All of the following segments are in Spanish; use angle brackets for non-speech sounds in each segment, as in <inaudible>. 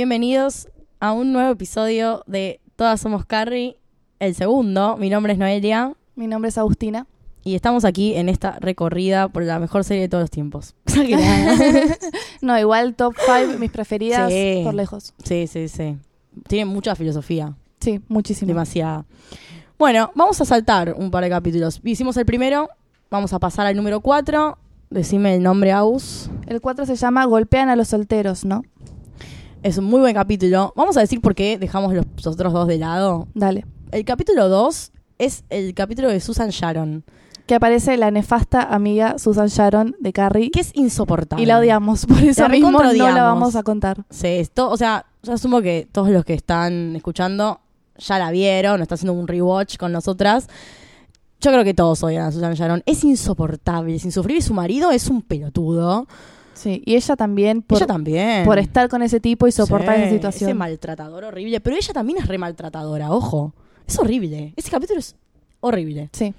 Bienvenidos a un nuevo episodio de Todas Somos Carrie, el segundo. Mi nombre es Noelia Mi nombre es Agustina. y estamos aquí en esta recorrida por la mejor serie de todos los tiempos. <laughs> <laughs> No, igual top 5, mis preferidas Sí. por lejos. sí, sí, sí. Tiene mucha filosofía, Sí, muchísimo. demasiada. Bueno, vamos a saltar un par de capítulos. Hicimos el primero, vamos a pasar al número 4. Decime el nombre, Aus. El 4 se llama Golpean a los solteros, ¿no? Es un muy buen capítulo. Vamos a decir por qué dejamos los, los otros dos de lado. Dale. El capítulo 2 es el capítulo de Susan Sharon, Que aparece la nefasta amiga Susan Sharon de Carrie. que es insoportable. Y la odiamos, por eso La mismo no la vamos a contar. Sí, esto, o sea, yo asumo que todos los que están escuchando ya la vieron, está haciendo un rewatch con nosotras. Yo creo que todos odian a Susan Sharon. Es insoportable, es insufrible. Y su marido es un pelotudo. Sí, y ella también por, ella también. por estar con ese tipo y soportar Sí, esa situación. Ese maltratador horrible. Pero ella también es re maltratadora, ojo. Es horrible. Ese capítulo es horrible. Sí,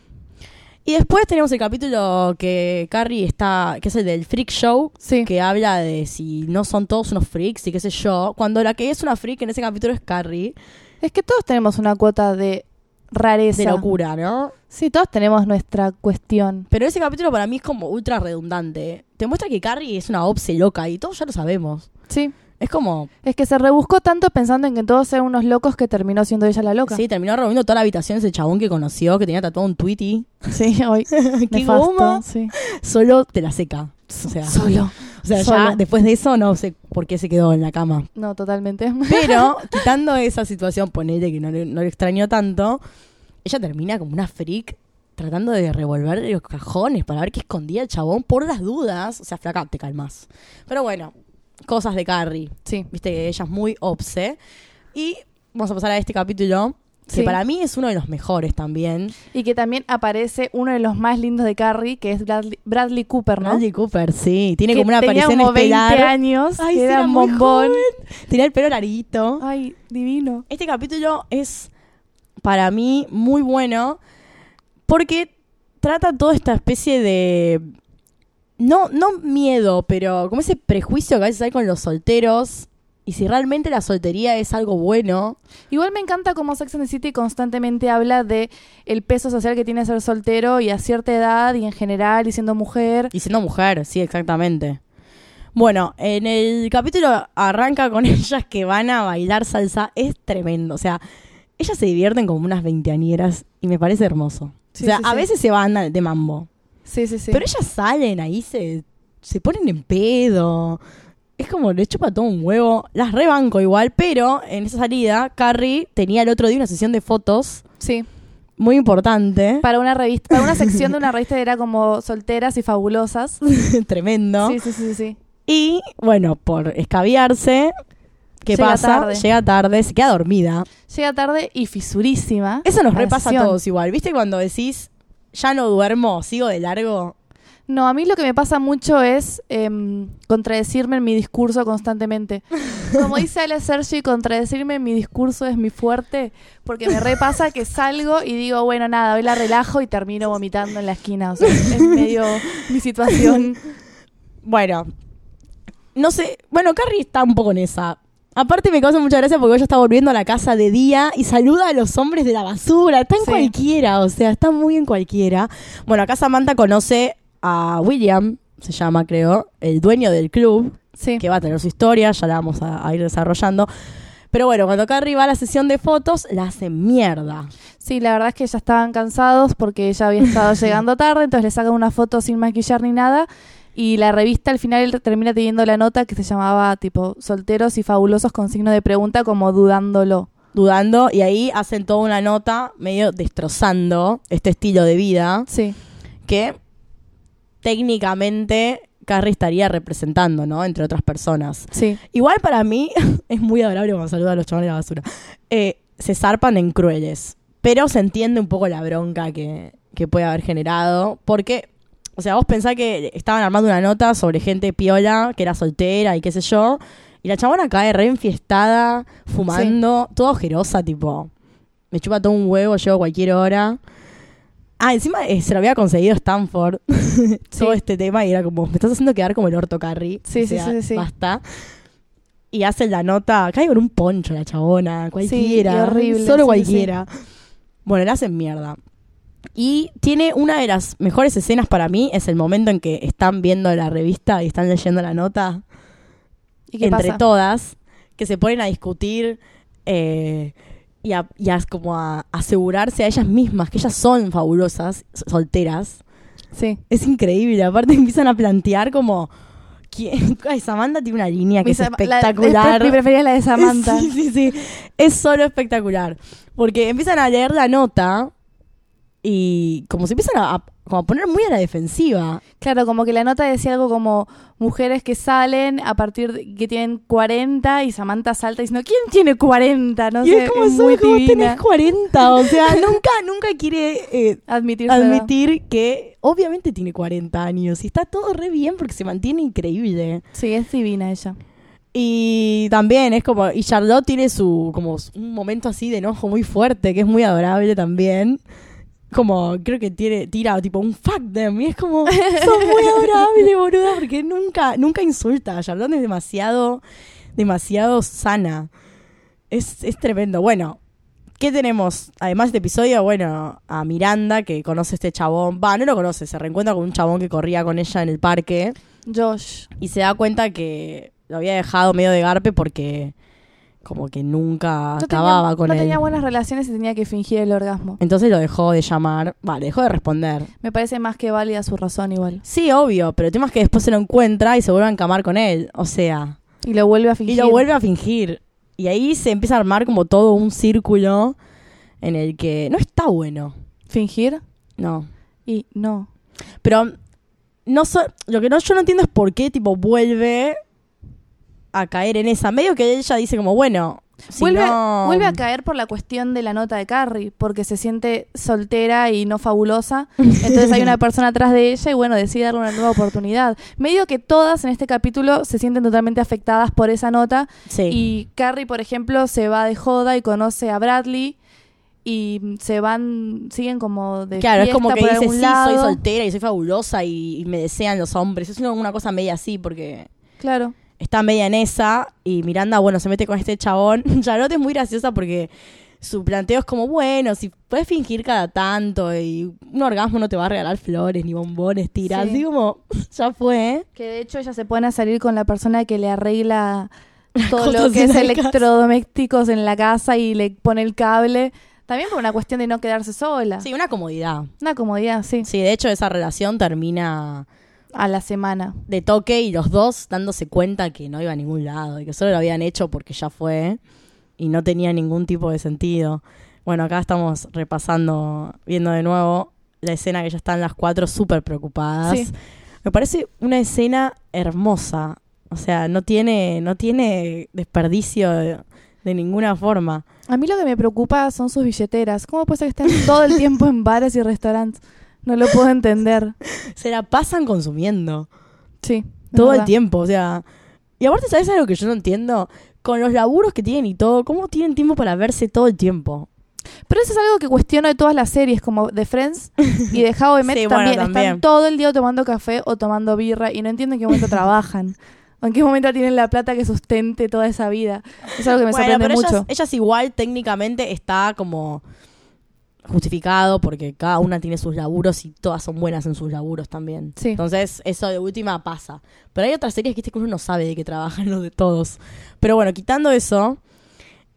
Y después tenemos el capítulo que Carrie está, que es el del Freak Show, sí. que habla de si no son todos unos freaks y qué sé yo. Cuando la que es una freak en ese capítulo es Carrie, Es que todos tenemos una cuota de rareza. de locura, ¿no? Sí, todos tenemos nuestra cuestión. Pero ese capítulo para mí es como ultra redundante. Te muestra que Carrie es una obse loca y todos ya lo sabemos. Sí. Es como, Es que se rebuscó tanto pensando en que todos eran unos locos que terminó siendo ella la loca. sí, terminó reuniendo toda la habitación ese chabón que conoció, que tenía tatuado un Tweety. Sí, hoy. <laughs> ¡Qué goma! Sí. Solo te la seca. O sea, Solo. O sea, ya después de eso no sé por qué se quedó en la cama. No, totalmente. Pero <laughs> quitando esa situación, ponele que no le extrañó tanto, ella termina como una freak tratando de revolver los cajones para ver qué escondía el chabón por las dudas. O sea, flaca, te calmas. Pero bueno, cosas de Carrie. Sí. Viste que ella es muy obse. Y vamos a pasar a este capítulo, que para mí es uno de los mejores también. Y que también aparece uno de los más lindos de Carrie, que es Bradley, Bradley Cooper, ¿no? Bradley Cooper, sí. Tiene Que como una tenía aparición como 20 estelar. años, Ay, que era era bombón. Tenía el pelo larguito. Ay, divino. Este capítulo es para mí muy bueno porque trata toda esta especie de no no miedo, pero como ese prejuicio que a veces hay con los solteros y si realmente la soltería es algo bueno. Igual me encanta cómo Sex and the City constantemente habla de el peso social que tiene ser soltero y a cierta edad y en general y siendo mujer. Y siendo mujer, sí, exactamente. Bueno, en el capítulo arranca con <laughs> ellas que van a bailar salsa. Es tremendo. O sea, ellas se divierten como unas veinteañeras y me parece hermoso. Sí, o sea, sí, a sí. veces se van de mambo. Sí, sí, sí. Pero ellas salen ahí, se, se ponen en pedo. Es como le chupa todo un huevo. Las rebanco igual, pero en esa salida, Carrie tenía el otro día una sesión de fotos sí. muy importante. Para una revista, para una sección de una <laughs> revista era como solteras y fabulosas. <laughs> Tremendo. Sí, sí, sí, sí. Y bueno, por escabiarse, ¿qué Llega pasa? tarde. Llega tarde, se queda dormida. Llega tarde y fisurísima. Eso nos repasa a todos igual. ¿Viste cuando decís, ya no duermo, sigo de largo? No, a mí lo que me pasa mucho es em, contradecirme en mi discurso constantemente. <laughs> Como dice Ale Sergi, contradecirme en mi discurso es mi fuerte, porque me repasa que salgo y digo, bueno, nada, hoy la relajo y termino vomitando en la esquina. O sea, es medio mi situación. <laughs> Bueno, no sé. Bueno, Carrie está un poco en esa. Aparte me causa mucha gracia porque ella está volviendo a la casa de día y saluda a los hombres de la basura. Está en Sí. cualquiera, o sea, está muy en cualquiera. Bueno, acá Samantha conoce a William, se llama creo, el dueño del club, Sí. que va a tener su historia, ya la vamos a, a ir desarrollando. Pero bueno, cuando Carrie va a la sesión de fotos, la hace mierda. Sí, la verdad es que ya estaban cansados porque ella había estado <laughs> llegando tarde, entonces le sacan una foto sin maquillar ni nada. Y la revista al final termina teniendo la nota que se llamaba tipo solteros y fabulosos con signo de pregunta como dudándolo. Dudando, y ahí hacen toda una nota medio destrozando este estilo de vida. Sí, que técnicamente Carrie estaría representando, ¿no? Entre otras personas. sí. Igual para mí <laughs> es muy adorable cuando saluda a los chavales de la basura. Eh, se zarpan en crueles, pero se entiende un poco la bronca que, que puede haber generado, porque, o sea, vos pensás que estaban armando una nota sobre gente piola, que era soltera y qué sé yo, y la chabona cae re enfiestada, fumando, toda ojerosa, tipo, me chupa todo un huevo, llego a cualquier hora. Ah, encima eh, se lo había conseguido Stanford <laughs> todo Sí. este tema y era como, me estás haciendo quedar como el orto Carrie. Sí, O sí, sea, sí, sí. Basta. y hace la nota, cae con un poncho la chabona, cualquiera. y horrible, Solo sí, cualquiera. Bueno, le hacen mierda. Y tiene una de las mejores escenas para mí, es el momento en que están viendo la revista y están leyendo la nota ¿Y qué entre pasa? todas, que se ponen a discutir eh, y, a, y a como a asegurarse a ellas mismas que ellas son fabulosas, solteras. Sí. Es increíble. Aparte empiezan a plantear como... ¿quién? <laughs> Ay, Samantha tiene una línea que Mi es la- espectacular. mi preferida es la de Samantha. <laughs> Sí, sí, sí. Es solo espectacular. Porque empiezan a leer la nota y como se empiezan a, a- como a poner muy a la defensiva. Claro, como que la nota decía algo como mujeres que salen a partir de que tienen 40 y Samantha salta diciendo, ¿quién tiene 40? No y sé, es como, es "Soy muy que vos tenés divina. 40. O sea, <laughs> nunca, nunca quiere eh, Admitírselo. admitir que obviamente tiene 40 años y está todo re bien porque se mantiene increíble. Sí, es divina ella. Y también es como, y Charlotte tiene su, como un momento así de enojo muy fuerte, que es muy adorable también. Como, creo que tiene, tira tipo un fuck them. Y es como, <laughs> son muy adorables, boluda, porque nunca, nunca insulta. Charlotte es demasiado, demasiado sana. Es, es tremendo. Bueno, ¿qué tenemos? Además de este episodio, bueno, a Miranda, que conoce a este chabón. Va, no lo conoce, se reencuentra con un chabón que corría con ella en el parque Josh. y se da cuenta que lo había dejado medio de garpe porque como que nunca No acababa tenía, con no él. tenía buenas relaciones y tenía que fingir el orgasmo. Entonces lo dejó de llamar, vale, dejó de responder. Me parece más que válida su razón igual. Sí, obvio, pero el tema es que después se lo encuentra y se vuelve a encamar con él, o sea, Y lo vuelve a fingir. y lo vuelve a fingir. Y ahí se empieza a armar como todo un círculo en el que no está bueno, ¿Fingir? no. Y no. Pero no so- lo que no, yo no entiendo es por qué tipo vuelve a caer en esa. Medio que ella dice como, bueno, si vuelve, no- vuelve a caer por la cuestión de la nota de Carrie, porque se siente soltera y no fabulosa. <laughs> Entonces hay una persona atrás de ella y bueno, decide darle una nueva oportunidad. Medio que todas en este capítulo se sienten totalmente afectadas por esa nota. Sí. Y Carrie, por ejemplo, se va de joda y conoce a Bradley y se van, siguen como de Claro, es como que por dice, sí, lado. soy soltera y soy fabulosa y, y me desean los hombres. Es una, una cosa media así porque Claro. Está media en esa y Miranda, bueno, se mete con este chabón. <laughs> Charlotte es muy graciosa porque su planteo es como, bueno, si puedes fingir cada tanto y un orgasmo no te va a regalar flores ni bombones, tira. Sí. Así como, <laughs> ya fue. Que de hecho ella se pone a salir con la persona que le arregla <laughs> todo lo que es electrodomésticos en la casa y le pone el cable. También por una cuestión de no quedarse sola. Sí, una comodidad. Una comodidad, sí. Sí, de hecho esa relación termina A la semana. de toque y los dos dándose cuenta que no iba a ningún lado y que solo lo habían hecho porque ya fue y no tenía ningún tipo de sentido. Bueno, acá estamos repasando, viendo de nuevo la escena que ya están las cuatro súper preocupadas. Sí. Me parece una escena hermosa. O sea, no tiene, no tiene desperdicio de, de ninguna forma. A mí lo que me preocupa son sus billeteras. ¿Cómo puede ser que estén todo el tiempo en bares y restaurantes? No lo puedo entender. <laughs> Se la pasan consumiendo. Sí. todo el tiempo, o sea. Y aparte, ¿sabes algo que yo no entiendo? Con los laburos que tienen y todo, ¿cómo tienen tiempo para verse todo el tiempo? Pero eso es algo que cuestiono de todas las series, como de Friends y de How I <laughs> Met Sí, bueno, también. también. Están todo el día tomando café o tomando birra y no entiendo en qué momento <laughs> trabajan. O en qué momento tienen la plata que sustente toda esa vida. Es algo que me Bueno, sorprende pero mucho. ellas, ellas igual técnicamente está como justificado porque cada una tiene sus laburos y todas son buenas en sus laburos también. Sí. Entonces, eso de última pasa. Pero hay otras series que, viste, que uno no sabe de qué trabajan <laughs> los de todos. Pero bueno, quitando eso,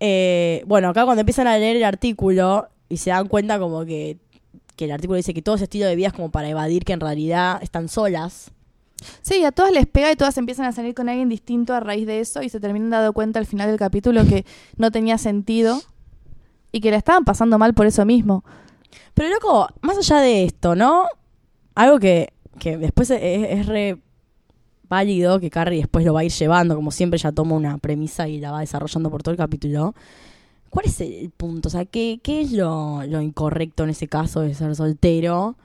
eh, bueno, acá cuando empiezan a leer el artículo y se dan cuenta como que, que el artículo dice que todo ese estilo de vida es como para evadir que en realidad están solas. Sí, a todas les pega y todas empiezan a salir con alguien distinto a raíz de eso y se terminan dando cuenta al final del capítulo que no tenía sentido y que la estaban pasando mal por eso mismo. Pero loco, más allá de esto, ¿no? Algo que, que después es, re válido, que Carrie después lo va a ir llevando, como siempre ella toma una premisa y la va desarrollando por todo el capítulo. ¿Cuál es el punto? O sea, ¿qué, qué es lo, lo incorrecto en ese caso de ser soltero?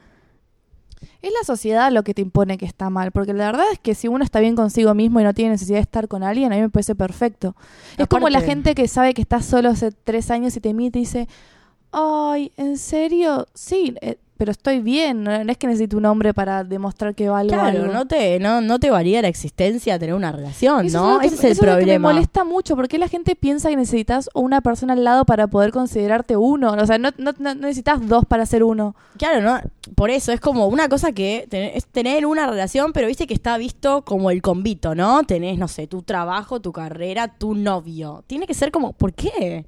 Es la sociedad lo que te impone que está mal, porque la verdad es que si uno está bien consigo mismo y no tiene necesidad de estar con alguien, a mí me parece perfecto. Es como la gente que sabe que está solo hace tres años y te mira y dice, ay, ¿en serio? Sí, eh, pero estoy bien, no, es que necesito un hombre para demostrar que valgo Claro, algo. no te, no, no te varía la existencia tener una relación, Eso ¿no? lo que- Ese es el eso lo que me problema. molesta mucho, porque la gente piensa que necesitas una persona al lado para poder considerarte uno. O sea, no, no, no necesitas dos para ser uno. Claro, ¿no? Por eso es como una cosa que es tener una relación, pero viste que está visto como el convito, ¿no? Tenés, no sé, tu trabajo, tu carrera, tu novio. Tiene que ser como, ¿por qué?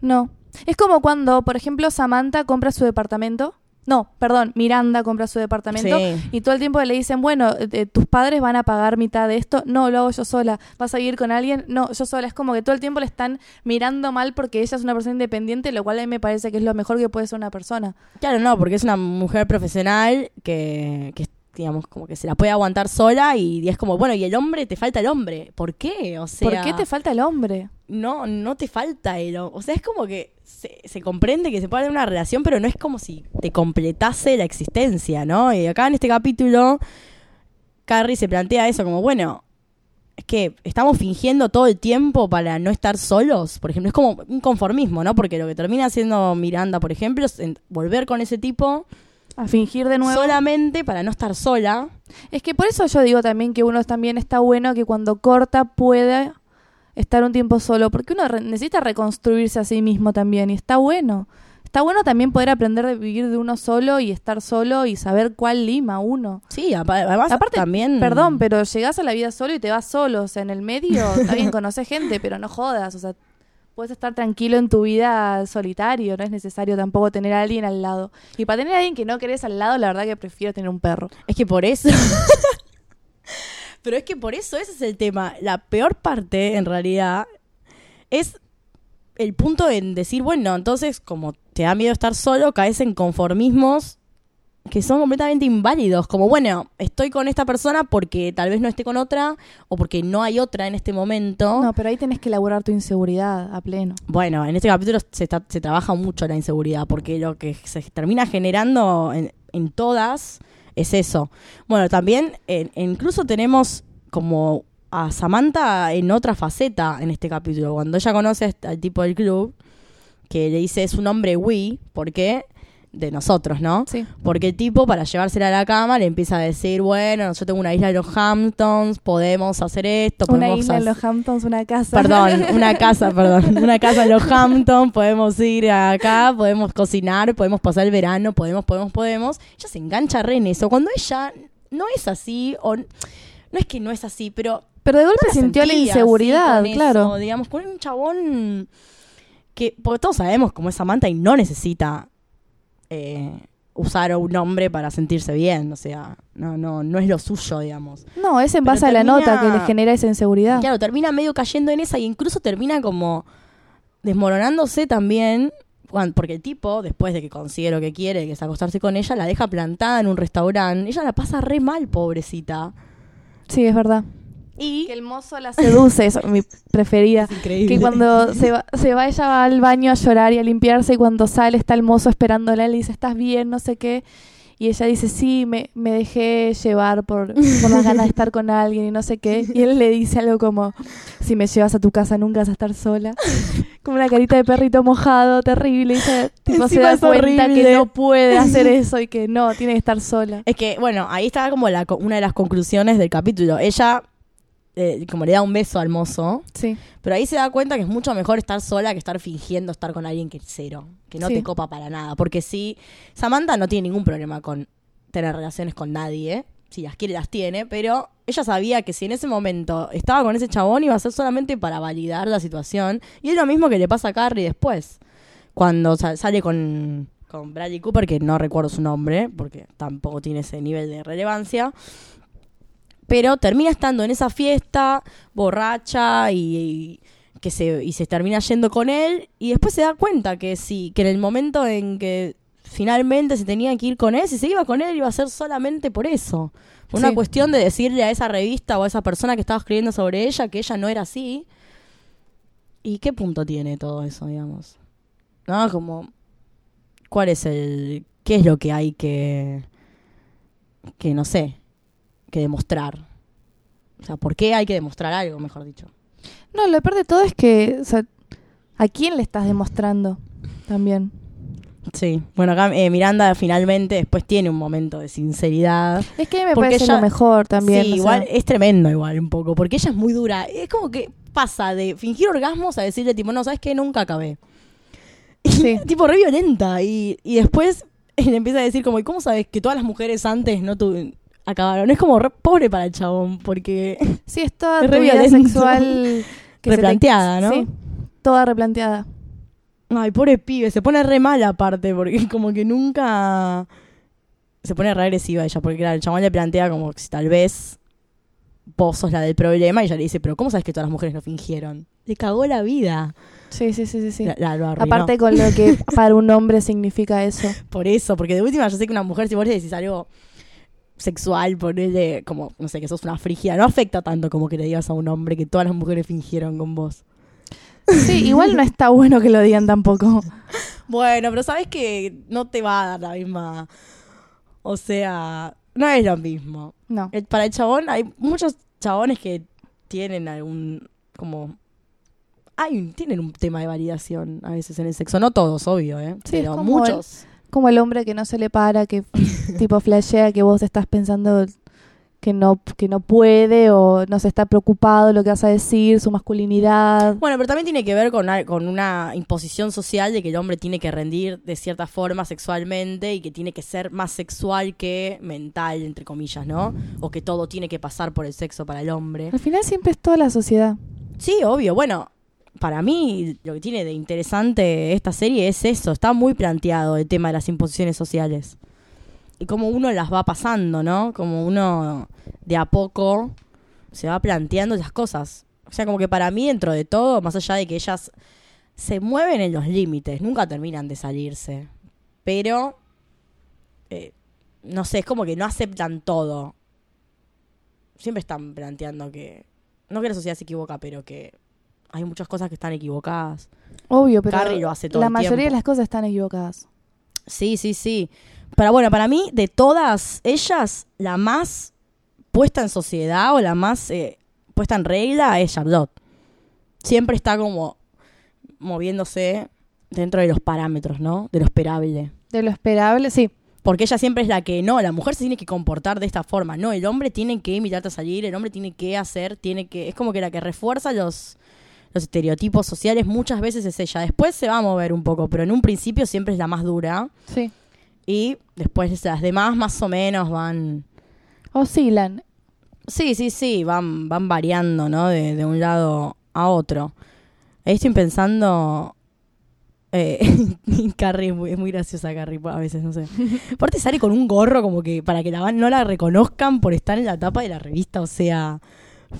No. Es como cuando, por ejemplo, Samantha compra su departamento. No, perdón, Miranda compra su departamento. Sí. Y todo el tiempo le dicen, bueno, eh, tus padres van a pagar mitad de esto. No, lo hago yo sola. ¿Vas a vivir con alguien? No, yo sola. Es como que todo el tiempo le están mirando mal porque ella es una persona independiente, lo cual a mí me parece que es lo mejor que puede ser una persona. Claro, no, porque es una mujer profesional que, que digamos, como que se la puede aguantar sola y, es como, bueno, y el hombre, te falta el hombre. ¿Por qué? O sea, ¿Por qué te falta el hombre? No, no te falta el hombre. O sea, es como que se, se comprende que se puede tener una relación, pero no es como si te completase la existencia, ¿no? Y acá en este capítulo, Carrie se plantea eso como, bueno, es que estamos fingiendo todo el tiempo para no estar solos, por ejemplo, es como un conformismo, ¿no? Porque lo que termina haciendo Miranda, por ejemplo, es volver con ese tipo A fingir de nuevo. solamente para no estar sola. Es que por eso yo digo también que uno también está bueno que cuando corta pueda estar un tiempo solo, porque uno re- necesita reconstruirse a sí mismo también y está bueno. Está bueno también poder aprender de vivir de uno solo y estar solo y saber cuál lima uno. Sí, además Aparte, también... Perdón, pero llegás a la vida solo y te vas solo, o sea, en el medio, está bien, <laughs> conoces gente, pero no jodas, o sea, puedes estar tranquilo en tu vida solitario, no es necesario tampoco tener a alguien al lado. Y para tener a alguien que no querés al lado, la verdad que prefiero tener un perro. Es que por eso. <laughs> Pero es que por eso ese es el tema. La peor parte, en realidad, es el punto en decir, bueno, entonces, como te da miedo estar solo, caes en conformismos que son completamente inválidos. Como, bueno, estoy con esta persona porque tal vez no esté con otra o porque no hay otra en este momento. No, pero ahí tenés que elaborar tu inseguridad a pleno. Bueno, en este capítulo se, está- se trabaja mucho la inseguridad, porque lo que se termina generando en, en todas es eso. Bueno, también eh, incluso tenemos como a Samantha en otra faceta en este capítulo. Cuando ella conoce a este- al tipo del club, que le dice es un hombre we, ¿por qué? De nosotros, ¿no? Sí. Porque el tipo, para llevársela a la cama, le empieza a decir, bueno, yo tengo una isla en los Hamptons, podemos hacer esto, Una podemos isla en hacer- los Hamptons, una casa. Perdón, <laughs> una casa, perdón. Una casa en los Hamptons, podemos ir acá, podemos cocinar, podemos pasar el verano, podemos, podemos, podemos. Ella se engancha re en eso. Cuando ella no es así, o no es que no es así, pero Pero de golpe sintió la inseguridad, claro. eso, digamos, con un chabón que, porque todos sabemos cómo es Samantha y no necesita eh, usar un hombre para sentirse bien, o sea, no, no, no es lo suyo, digamos. No, es en Pero base a la nota que le genera esa inseguridad. Claro, termina medio cayendo en esa y incluso termina como desmoronándose también, porque el tipo, después de que consigue lo que quiere, que es acostarse con ella, la deja plantada en un restaurante. Ella la pasa re mal, pobrecita. Sí, es verdad. Y Que el mozo la <laughs> seduce, eso, mi preferida. <laughs> increíble. Que cuando se va, se va, ella va al baño a llorar y a limpiarse y cuando sale está el mozo esperándola, él le dice, ¿estás bien? No sé qué. Y ella dice, sí, me, me dejé llevar por, por las ganas de estar con alguien y no sé qué. Y él le dice algo como, si me llevas a tu casa nunca vas a estar sola. <laughs> Como una carita de perrito mojado, terrible. Y ella tipo, se da cuenta horrible. que no puede hacer eso y que no, tiene que estar sola. Es que, bueno, ahí está como la, una de las conclusiones del capítulo. Ella, eh, como le da un beso al mozo, Sí. pero ahí se da cuenta que es mucho mejor estar sola que estar fingiendo estar con alguien que es cero, que no Sí. te copa para nada. Porque sí, Samantha no tiene ningún problema con tener relaciones con nadie. Si las quiere, las tiene, pero ella sabía que si en ese momento estaba con ese chabón iba a ser solamente para validar la situación. Y es lo mismo que le pasa a Carrie después. Cuando sa- sale con, con Bradley Cooper, que no recuerdo su nombre, porque tampoco tiene ese nivel de relevancia. Pero termina estando en esa fiesta, borracha y, y que se, y se termina yendo con él. Y después se da cuenta que sí, que en el momento en que finalmente se tenía que ir con él, si se iba con él iba a ser solamente por eso. Una Sí. cuestión de decirle a esa revista o a esa persona que estaba escribiendo sobre ella que ella no era así. ¿Y qué punto tiene todo eso, digamos? ¿No? Como, ¿cuál es el... qué es lo que hay que... que no sé, que demostrar? O sea, ¿por qué hay que demostrar algo, mejor dicho? No, lo peor de todo es que, o sea, ¿a quién le estás demostrando también? Sí. Bueno, acá eh, Miranda finalmente después tiene un momento de sinceridad. Es que me parece ella- lo mejor también. sí, sea, igual es tremendo igual un poco, porque ella es muy dura. Es como que pasa de fingir orgasmos a decirle tipo, no, ¿sabes qué? Nunca acabé. Sí. <laughs> tipo re violenta y, y después <laughs> le empieza a decir como, ¿y cómo sabes que todas las mujeres antes no tu acabaron? Es como re pobre para el chabón, porque Sí, es toda <laughs> Es tu vida sexual <laughs> que se te- replanteada, ¿no? Sí, toda replanteada. Ay, pobre pibe, se pone re mal aparte, porque <laughs> como que nunca se pone re agresiva ella, porque claro, el chabón le plantea como que si tal vez vos sos la del problema, y ella le dice, pero ¿cómo sabes que todas las mujeres no fingieron? Le cagó la vida. Sí, sí, sí, sí. sí. La- la- lo. Aparte con lo que para un hombre significa eso. Por eso, porque de última yo sé que una mujer, si vos le decís algo sexual, ponerle como, no sé, que sos una frígida, no afecta tanto como que le digas a un hombre que todas las mujeres fingieron con vos. Sí, igual no está bueno que lo digan tampoco. Bueno, pero sabes que no te va a dar la misma. O sea, no es lo mismo. No. El- para el chabón, hay muchos chabones que tienen algún. como. Hay, tienen un tema de validación a veces en el sexo. No todos, obvio, ¿eh? Sí, pero muchos. Como el hombre que no se le para, que <laughs> tipo flashea que vos estás pensando que no, que no puede o no se está preocupado lo que vas a decir, su masculinidad. Bueno, pero también tiene que ver con, al- con una imposición social de que el hombre tiene que rendir de cierta forma sexualmente y que tiene que ser más sexual que mental, entre comillas, ¿no? O que todo tiene que pasar por el sexo para el hombre. Al final siempre es toda la sociedad. Sí, obvio. Bueno, para mí lo que tiene de interesante esta serie es eso. Está muy planteado el tema de las imposiciones sociales. Y cómo uno las va pasando, ¿no? Como uno de a poco se va planteando las cosas. O sea, como que para mí, dentro de todo, más allá de que ellas se mueven en los límites, nunca terminan de salirse. Pero, eh, no sé, es como que no aceptan todo. Siempre están planteando que no que la sociedad se equivoca, pero que hay muchas cosas que están equivocadas. Obvio, pero Carrie lo hace todo la el mayoría de las cosas están equivocadas. Sí, sí, sí. Pero bueno, para mí, de todas ellas, la más puesta en sociedad o la más eh, puesta en regla es Charlotte. Siempre está como moviéndose dentro de los parámetros, ¿no? De lo esperable. De lo esperable, sí. Porque ella siempre es la que, no, la mujer se tiene que comportar de esta forma. No, el hombre tiene que invitarte a salir, el hombre tiene que hacer, tiene que... Es como que la que refuerza los, los estereotipos sociales muchas veces es ella. Después se va a mover un poco, pero en un principio siempre es la más dura. Sí. Y después las demás más o menos van... Oscilan. Sí, sí, sí, van, van variando, ¿no? De, de un lado a otro. Ahí estoy pensando... Eh, <laughs> Carrie es muy, es muy graciosa, Carrie, a veces, no sé. <laughs> Aparte sale con un gorro como que para que la van- no la reconozcan por estar en la tapa de la revista, o sea...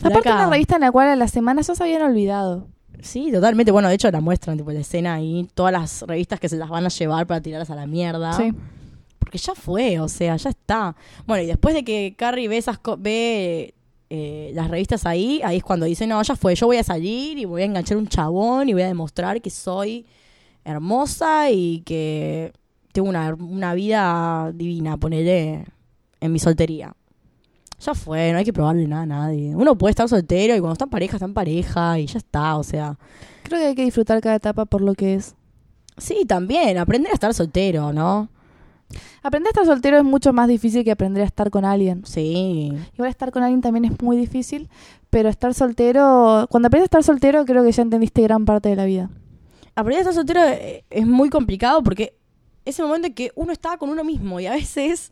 Aparte una revista en la cual a las semanas ya se habían olvidado. Sí, totalmente. Bueno, de hecho la muestran, tipo, la escena ahí. Todas las revistas que se las van a llevar para tirarlas a la mierda. Sí. Porque ya fue, o sea, ya está. Bueno, y después de que Carrie ve esas co- ve eh, las revistas ahí, ahí es cuando dice, no, ya fue, yo voy a salir y voy a enganchar un chabón y voy a demostrar que soy hermosa y que tengo una, una vida divina, ponele en mi soltería. Ya fue, no hay que probarle nada a nadie. Uno puede estar soltero y cuando está en pareja, está en pareja y ya está, o sea. Creo que hay que disfrutar cada etapa por lo que es. Sí, también, aprender a estar soltero, ¿no? Aprender a estar soltero es mucho más difícil que aprender a estar con alguien. Sí. Igual estar con alguien también es muy difícil, pero estar soltero, cuando aprendes a estar soltero creo que ya entendiste gran parte de la vida. aprender a estar soltero eh, es muy complicado porque es el momento en que uno está con uno mismo y a veces,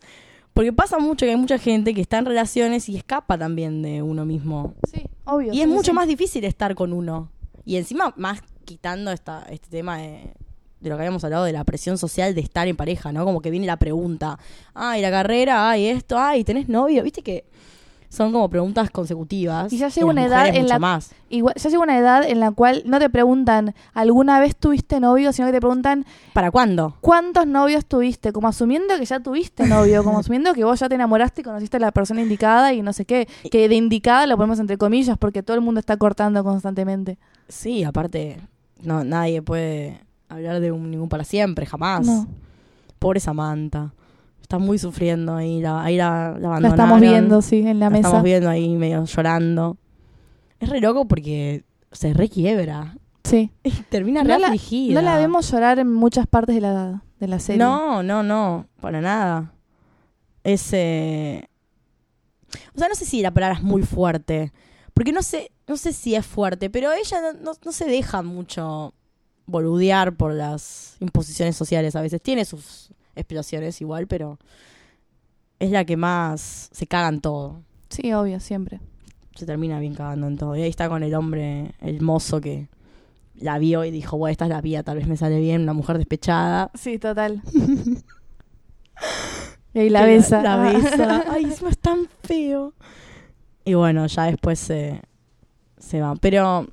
porque pasa mucho que hay mucha gente que está en relaciones y escapa también de uno mismo. Sí, obvio. Y es mucho más difícil estar con uno. Y encima, más quitando esta, este tema de, de lo que habíamos hablado de la presión social de estar en pareja, ¿no? Como que viene la pregunta, ay, la carrera, ay, esto, ay, ¿tenés novio? Viste que son como preguntas consecutivas. Y ya llega una edad en la- más. Igual, ya llega una edad en la cual no te preguntan ¿alguna vez tuviste novio? Sino que te preguntan ¿Para cuándo? ¿cuántos novios tuviste? Como asumiendo que ya tuviste novio, como <laughs> asumiendo que vos ya te enamoraste y conociste a la persona indicada y no sé qué. Que de indicada lo ponemos entre comillas porque todo el mundo está cortando constantemente. Sí, aparte, no, nadie puede hablar de un, ningún para siempre, jamás. No. Pobre Samantha. Está muy sufriendo ahí, la, ahí la, la La estamos viendo, sí, en la, La mesa. estamos viendo ahí medio llorando. Es re loco porque se requiebra. Sí. <laughs> Y termina No re la, afligida. no la vemos llorar en muchas partes de la de la serie. No, no, no, para nada. Ese. O sea, no sé si la palabra es muy fuerte. Porque no sé, no sé si es fuerte, pero ella no, no- no se deja mucho boludear por las imposiciones sociales a veces. Tiene sus explicaciones igual, pero es la que más se caga en todo. Sí, obvio, siempre. Se termina bien cagando en todo. Y ahí está con el hombre, el mozo que la vio y dijo, bueno, esta es la vía, tal vez me sale bien, una mujer despechada. Sí, total. <laughs> y ahí la Que besa. La, besa. <laughs> Ay, encima es tan feo. Y bueno, ya después se, se va. Pero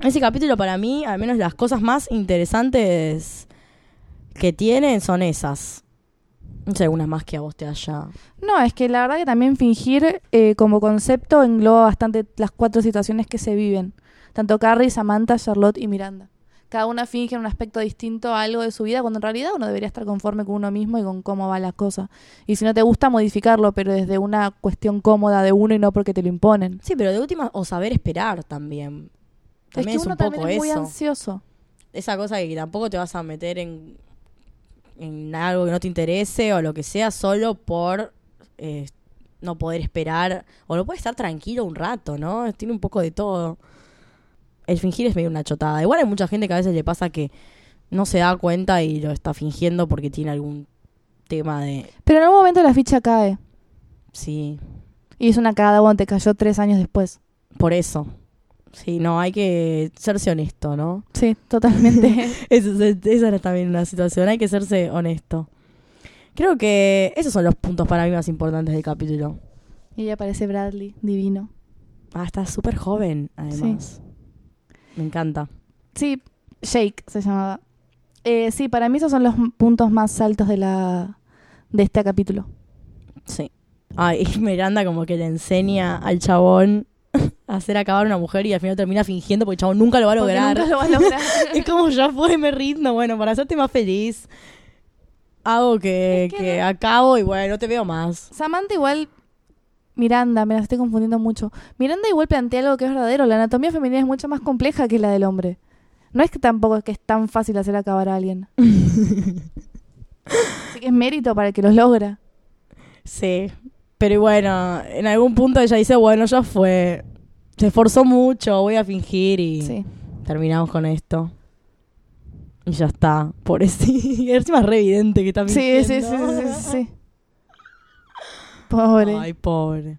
ese capítulo para mí, al menos las cosas más interesantes que tienen son esas. No sé, algunas más que a vos te haya... No, es que la verdad que también fingir eh, como concepto engloba bastante las cuatro situaciones que se viven. Tanto Carrie, Samantha, Charlotte y Miranda. Cada una finge en un aspecto distinto a algo de su vida, cuando en realidad uno debería estar conforme con uno mismo y con cómo va la cosa. Y si no te gusta, modificarlo, pero desde una cuestión cómoda de uno y no porque te lo imponen. Sí, pero de última, o saber esperar también. También es es, que uno un poco también es muy eso. ansioso. esa cosa que tampoco te vas a meter en, en algo que no te interese o lo que sea solo por eh, no poder esperar o no puedes estar tranquilo un rato, ¿no? Tiene un poco de todo. El fingir es medio una chotada. Igual hay mucha gente que a veces le pasa que no se da cuenta y lo está fingiendo porque tiene algún tema de... Pero en algún momento la ficha cae. Sí, Y es una cagada cuando te cayó tres años después. por eso. Sí, no, hay que serse honesto, ¿no? Sí, totalmente. <laughs> Eso es- esa era también una situación, hay que serse honesto. Creo que esos son los puntos para mí más importantes del capítulo. y ella aparece Bradley, divino. Ah, está súper joven, además. Me encanta. Sí, Jake se llamaba. Eh, sí, para mí esos son los puntos más altos de la de este capítulo. Sí. Ay, <laughs> Miranda como que le enseña al chabón hacer acabar a una mujer y al final termina fingiendo porque el chabón nunca lo va a lograr. nunca lo va a lograr. <laughs> es como ya fue, me rindo. Bueno, para hacerte más feliz, hago que, Es que acabo y bueno, no te veo más. Samantha igual Miranda, me la estoy confundiendo mucho. Miranda igual plantea algo que es verdadero, la anatomía femenina es mucho más compleja que la del hombre. No es que tampoco es que es tan fácil hacer acabar a alguien. <laughs> Así que es mérito para el que lo logra. Sí. Pero bueno, en algún punto ella dice, bueno, ya fue. Se esforzó mucho, voy a fingir y Sí. terminamos con esto. Y ya está. Pobrecito. <laughs> Y encima es re evidente que está Sí, mintiendo. sí, sí, sí, sí, sí. Pobre. Ay, pobre.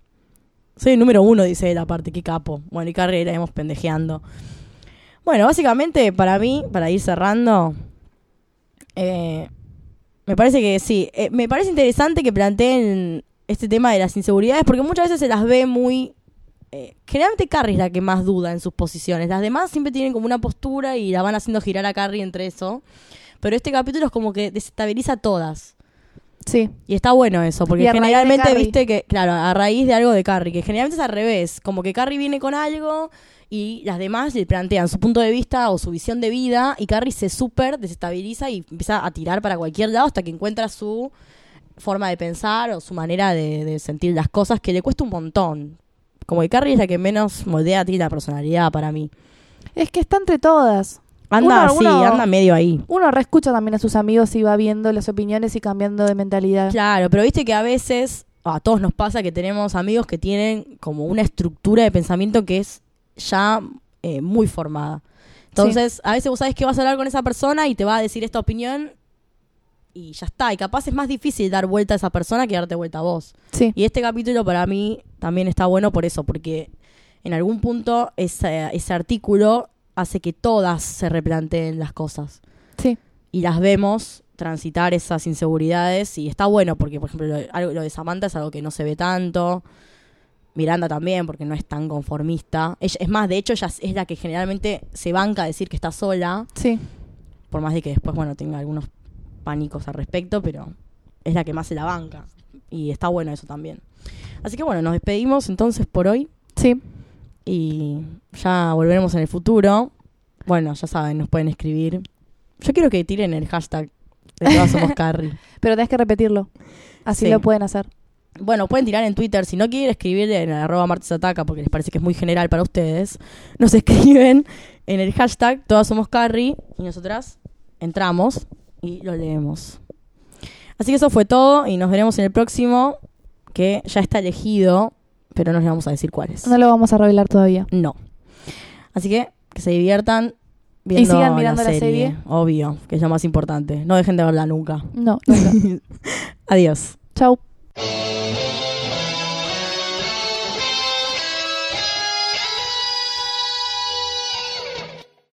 Soy el número uno, dice él, aparte, qué capo. Bueno, y carrera, íbamos pendejeando. Bueno, básicamente, para mí, para ir cerrando, eh, me parece que sí. eh, me parece interesante que planteen este tema de las inseguridades, porque muchas veces se las ve muy. Eh, generalmente Carrie es la que más duda en sus posiciones. Las demás siempre tienen como una postura y la van haciendo girar a Carrie entre eso. Pero este capítulo es como que desestabiliza a todas. Sí. Y está bueno eso, porque generalmente viste que, claro, a raíz de algo de Carrie, que generalmente es al revés, como que Carrie viene con algo y las demás le plantean su punto de vista o su visión de vida y Carrie se súper desestabiliza y empieza a tirar para cualquier lado hasta que encuentra su forma de pensar o su manera de, de sentir las cosas que le cuesta un montón. Como que Carrie es la que menos moldea tiene la personalidad para mí. Es que está entre todas. Anda Uno- así, uno- anda medio ahí. Uno reescucha también a sus amigos y va viendo las opiniones y cambiando de mentalidad. Claro, pero viste que a veces a todos nos pasa que tenemos amigos que tienen como una estructura de pensamiento que es ya eh, muy formada. Entonces, a veces vos sabés que vas a hablar con esa persona y te va a decir esta opinión y ya está. Y capaz es más difícil dar vuelta a esa persona que darte vuelta a vos. Sí. Y este capítulo para mí también está bueno por eso, porque en algún punto ese, ese artículo hace que todas se replanteen las cosas Sí. y las vemos transitar esas inseguridades y está bueno porque por ejemplo lo, de- algo- lo de Samantha es algo que no se ve tanto Miranda también porque no es tan conformista ella, es más de hecho ella es- es la que generalmente se banca a decir que está sola Sí. por más de que después bueno tenga algunos pánicos al respecto pero es la que más se la banca y está bueno eso también así que bueno nos despedimos entonces por hoy Sí. y ya volveremos en el futuro bueno ya saben nos pueden escribir yo quiero que tiren el hashtag de todas somos <laughs> Carrie Pero tenés que repetirlo. Así Sí. lo pueden hacer. Bueno, pueden tirar en Twitter. Si no quieren escribir en el arroba martesataca porque les parece que es muy general para ustedes, nos <laughs> escriben en el hashtag Todas Somos Carrie y nosotras entramos y lo leemos. Así que eso fue todo y nos veremos en el próximo, que ya está elegido, pero no les vamos a decir cuál es. No lo vamos a revelar todavía. No. Así que que se diviertan viendo sigan mirando la serie. Obvio, que es lo más importante. No dejen de verla nunca. No, nunca. <laughs> Adiós. Chau.